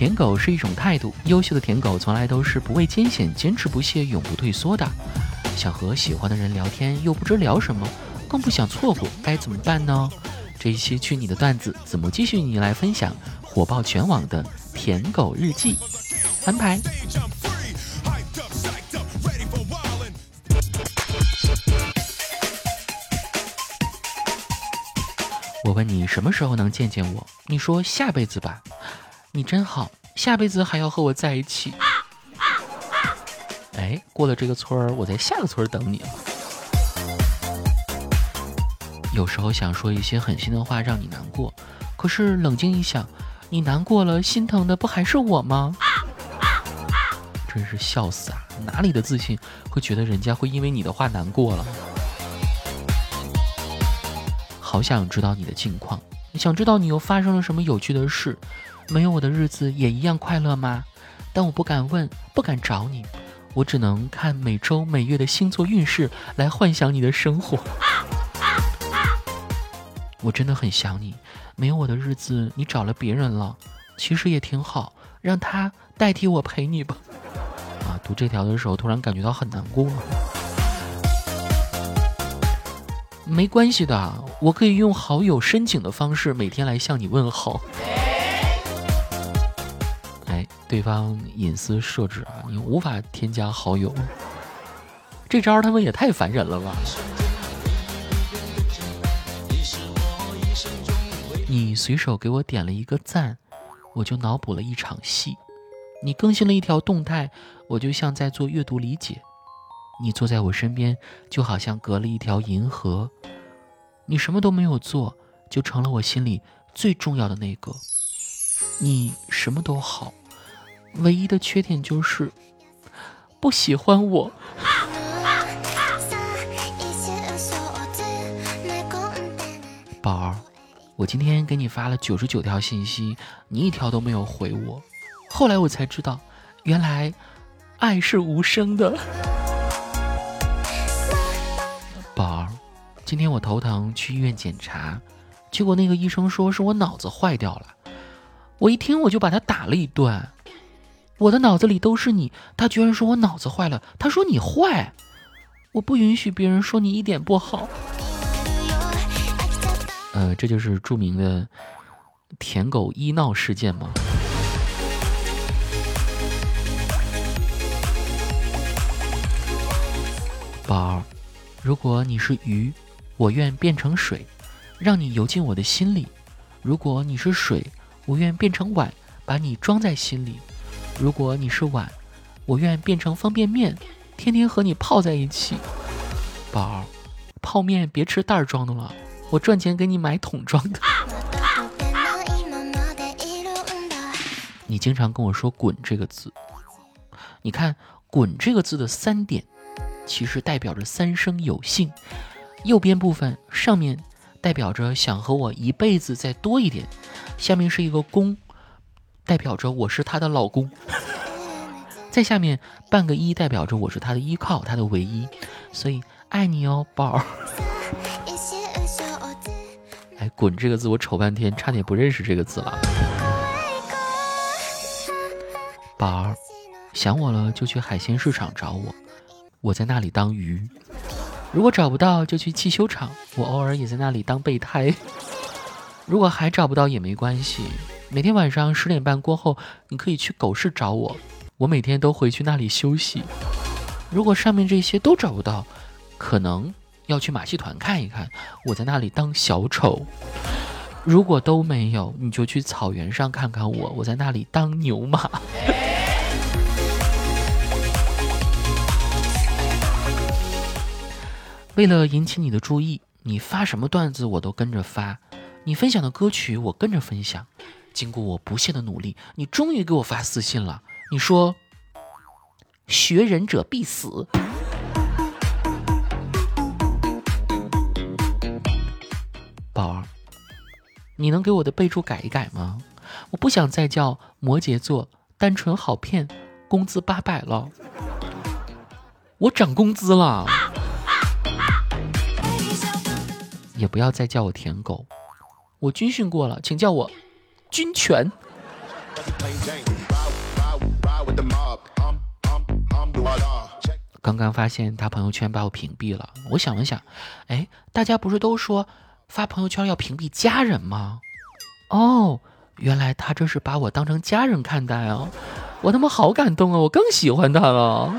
舔狗是一种态度，优秀的舔狗从来都是不畏艰险、坚持不懈、永不退缩的。想和喜欢的人聊天，又不知聊什么，更不想错过，该怎么办呢？这一期去你的段子，子木继续你来分享火爆全网的舔狗日记，安排。我问你什么时候能见见我？你说下辈子吧。你真好，下辈子还要和我在一起。哎，过了这个村儿，我在下个村儿等你。有时候想说一些狠心的话让你难过，可是冷静一想，你难过了，心疼的不还是我吗？真是笑死啊！哪里的自信会觉得人家会因为你的话难过了？好想知道你的近况，想知道你又发生了什么有趣的事。没有我的日子也一样快乐吗？但我不敢问，不敢找你，我只能看每周每月的星座运势来幻想你的生活。我真的很想你，没有我的日子你找了别人了，其实也挺好，让他代替我陪你吧。啊，读这条的时候突然感觉到很难过。没关系的，我可以用好友申请的方式每天来向你问好。对方隐私设置啊，你无法添加好友。这招他们也太烦人了吧！你随手给我点了一个赞，我就脑补了一场戏。你更新了一条动态，我就像在做阅读理解。你坐在我身边，就好像隔了一条银河。你什么都没有做，就成了我心里最重要的那个。你什么都好，唯一的缺点就是不喜欢我。宝儿，我今天给你发了九十九条信息，你一条都没有回我。后来我才知道，原来爱是无声的。宝儿今天我头疼，去医院检查，结果那个医生说是我脑子坏掉了。我一听我就把他打了一顿。我的脑子里都是你，他居然说我脑子坏了。他说你坏，我不允许别人说你一点不好。呃，这就是著名的舔狗医闹事件吗？宝儿，如果你是鱼。我愿变成水，让你游进我的心里。如果你是水，我愿变成碗，把你装在心里。如果你是碗，我愿变成方便面，天天和你泡在一起。宝儿，泡面别吃袋装的了，我赚钱给你买桶装的。你经常跟我说“滚”这个字，你看“滚”这个字的三点，其实代表着三生有幸。右边部分上面代表着想和我一辈子再多一点，下面是一个弓，代表着我是她的老公。在下面半个一代表着我是她的依靠，她的唯一，所以爱你哦，宝儿。哎，滚这个字我瞅半天，差点不认识这个字了。宝儿，想我了就去海鲜市场找我，我在那里当鱼。如果找不到，就去汽修厂。我偶尔也在那里当备胎。如果还找不到也没关系，每天晚上十点半过后，你可以去狗市找我。我每天都回去那里休息。如果上面这些都找不到，可能要去马戏团看一看。我在那里当小丑。如果都没有，你就去草原上看看我。我在那里当牛马。为了引起你的注意，你发什么段子我都跟着发，你分享的歌曲我跟着分享。经过我不懈的努力，你终于给我发私信了。你说：“学忍者必死。”宝儿，你能给我的备注改一改吗？我不想再叫摩羯座单纯好骗，工资八百了。我涨工资了。也不要再叫我舔狗，我军训过了，请叫我军权。刚刚发现他朋友圈把我屏蔽了，我想了想，哎，大家不是都说发朋友圈要屏蔽家人吗？哦，原来他这是把我当成家人看待哦！我他妈好感动啊！我更喜欢他了。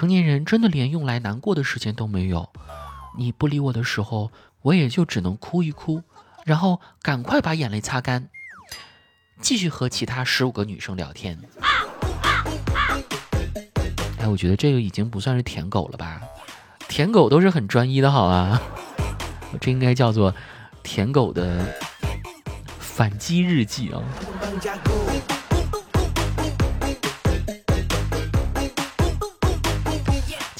成年人真的连用来难过的时间都没有，你不理我的时候，我也就只能哭一哭。然后赶快把眼泪擦干，继续和其他十五个女生聊天。哎，我觉得这个已经不算是舔狗了吧？舔狗都是很专一的，好啊。这应该叫做舔狗的反击日记啊。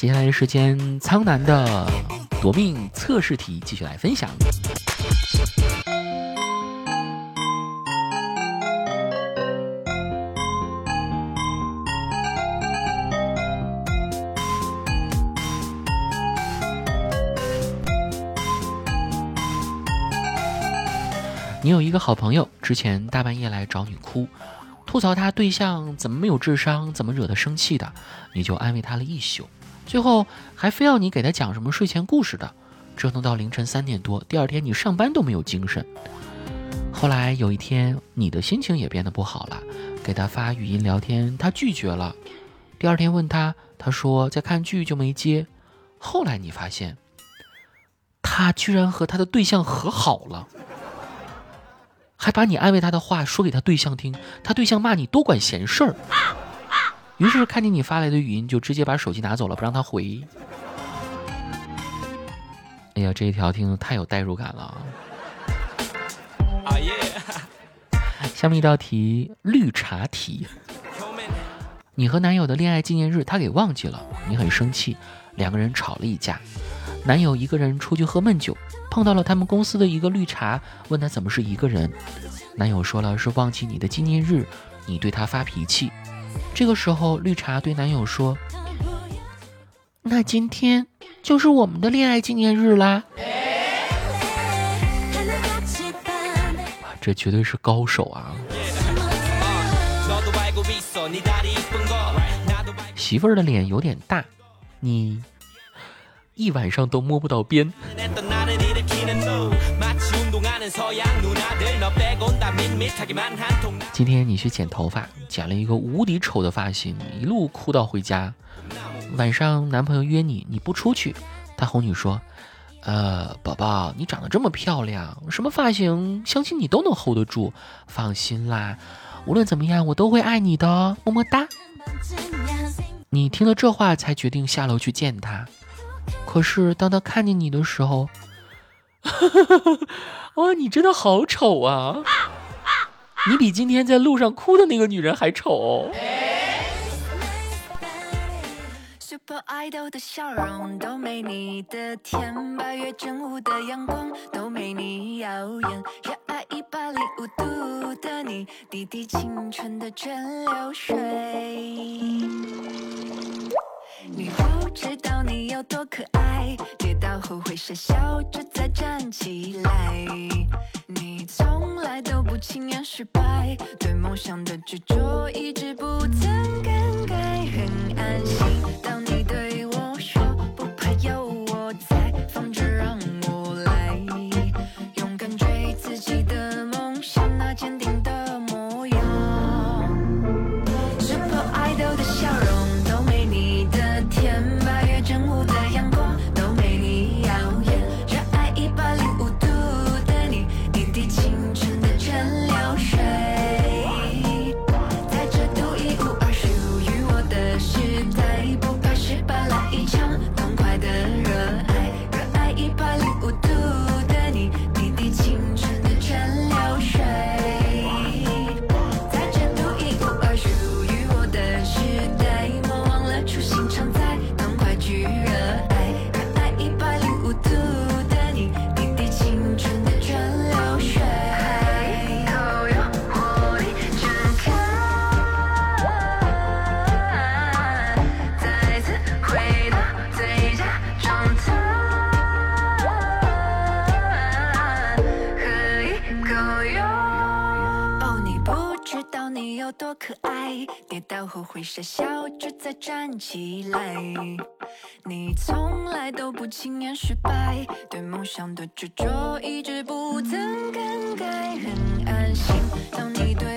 接下来的时间，苍南的夺命测试题继续来分享。你有一个好朋友，之前大半夜来找你哭，吐槽他对象怎么没有智商，怎么惹他生气的，你就安慰他了一宿，最后还非要你给他讲什么睡前故事的，折腾到凌晨三点多，第二天你上班都没有精神。后来有一天，你的心情也变得不好了，给他发语音聊天，他拒绝了。第二天问他，他说在看剧就没接。后来你发现，他居然和他的对象和好了。还把你安慰他的话说给他对象听，他对象骂你多管闲事儿。于是看见你发来的语音，就直接把手机拿走了，不让他回。哎呀，这一条听的太有代入感了。下面一道题，绿茶题。你和男友的恋爱纪念日，他给忘记了，你很生气，两个人吵了一架。男友一个人出去喝闷酒。碰到了他们公司的一个绿茶，问他怎么是一个人。男友说了是忘记你的纪念日，你对他发脾气。这个时候，绿茶对男友说：“那今天就是我们的恋爱纪念日啦。”这绝对是高手啊！媳妇儿的脸有点大，你一晚上都摸不到边。今天你去剪头发，剪了一个无敌丑的发型，一路哭到回家。晚上男朋友约你，你不出去，他哄你说：“呃，宝宝，你长得这么漂亮，什么发型，相信你都能 hold 得住。放心啦，无论怎么样，我都会爱你的，么么哒。”你听了这话，才决定下楼去见他。可是当他看见你的时候，哇，你真的好丑啊！你比今天在路上哭的那个女人还丑。Super Idol 的笑容都没你的甜，八月正午的阳光都没你耀眼，热爱一百零五度的你，滴滴清纯的蒸馏水。你不知道你有多可爱，不会傻笑着再站起来。你从来都不轻言失败，对梦想的执着一直不曾改，傻笑着再站起来。你从来都不轻言失败对梦想的执着一直不曾更改很安心。当你对